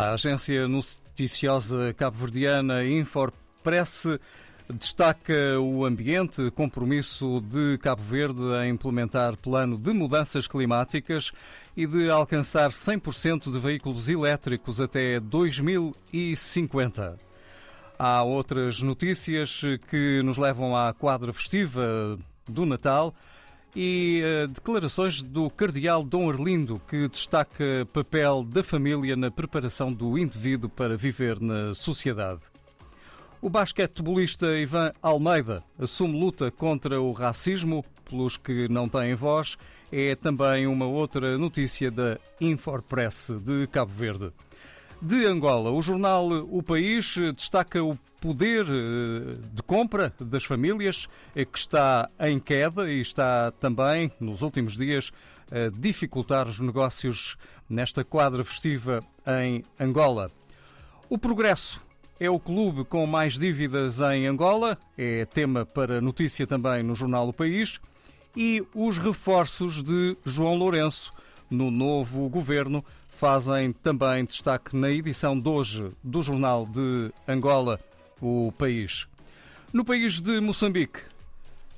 A agência noticiosa cabo-verdiana Infopress destaca o ambiente, compromisso de Cabo Verde a implementar plano de mudanças climáticas e de alcançar 100% de veículos elétricos até 2050. Há outras notícias que nos levam à quadra festiva do Natal e uh, declarações do Cardeal Dom Arlindo, que destaca papel da família na preparação do indivíduo para viver na sociedade. O basquetebolista Ivan Almeida assume luta contra o racismo pelos que não têm voz. É também uma outra notícia da Infopress de Cabo Verde. De Angola, o jornal O País destaca o poder eh, de compra das famílias, eh, que está em queda e está também, nos últimos dias, a dificultar os negócios nesta quadra festiva em Angola. O Progresso é o clube com mais dívidas em Angola, é tema para notícia também no jornal O País. E os reforços de João Lourenço no novo governo fazem também destaque na edição de hoje do Jornal de Angola, o país. No país de Moçambique,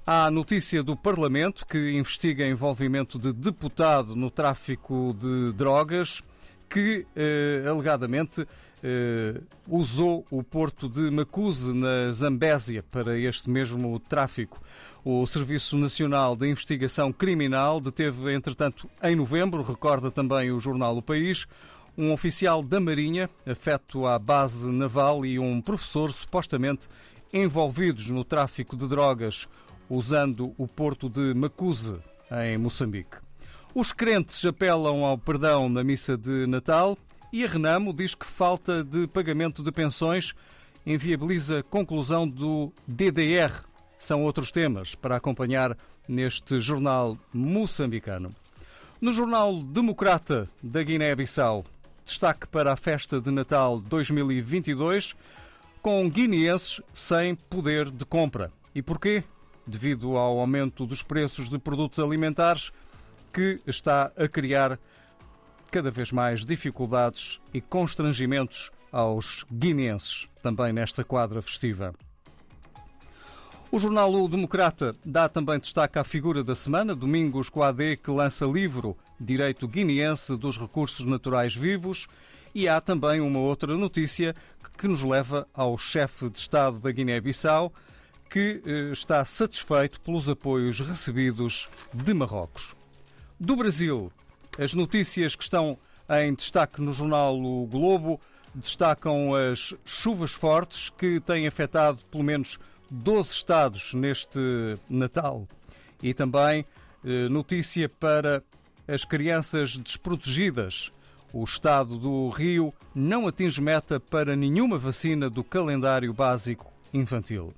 há notícia do Parlamento que investiga envolvimento de deputado no tráfico de drogas que, eh, alegadamente, eh, usou o porto de Macuse, na Zambésia, para este mesmo tráfico. O Serviço Nacional de Investigação Criminal deteve, entretanto, em novembro, recorda também o jornal O País, um oficial da Marinha, afeto à base naval, e um professor supostamente envolvidos no tráfico de drogas, usando o porto de Macuse, em Moçambique. Os crentes apelam ao perdão na missa de Natal e a Renamo diz que falta de pagamento de pensões inviabiliza conclusão do DDR. São outros temas para acompanhar neste jornal moçambicano. No jornal Democrata da Guiné-Bissau, destaque para a festa de Natal 2022 com guineenses sem poder de compra. E porquê? Devido ao aumento dos preços de produtos alimentares, que está a criar cada vez mais dificuldades e constrangimentos aos guineenses, também nesta quadra festiva. O jornal O Democrata dá também destaque à figura da semana, Domingos Coadé, que lança livro Direito Guineense dos Recursos Naturais Vivos, e há também uma outra notícia que nos leva ao chefe de Estado da Guiné-Bissau, que eh, está satisfeito pelos apoios recebidos de Marrocos. Do Brasil, as notícias que estão em destaque no jornal o Globo destacam as chuvas fortes que têm afetado pelo menos 12 estados neste Natal. E também eh, notícia para as crianças desprotegidas. O estado do Rio não atinge meta para nenhuma vacina do calendário básico infantil.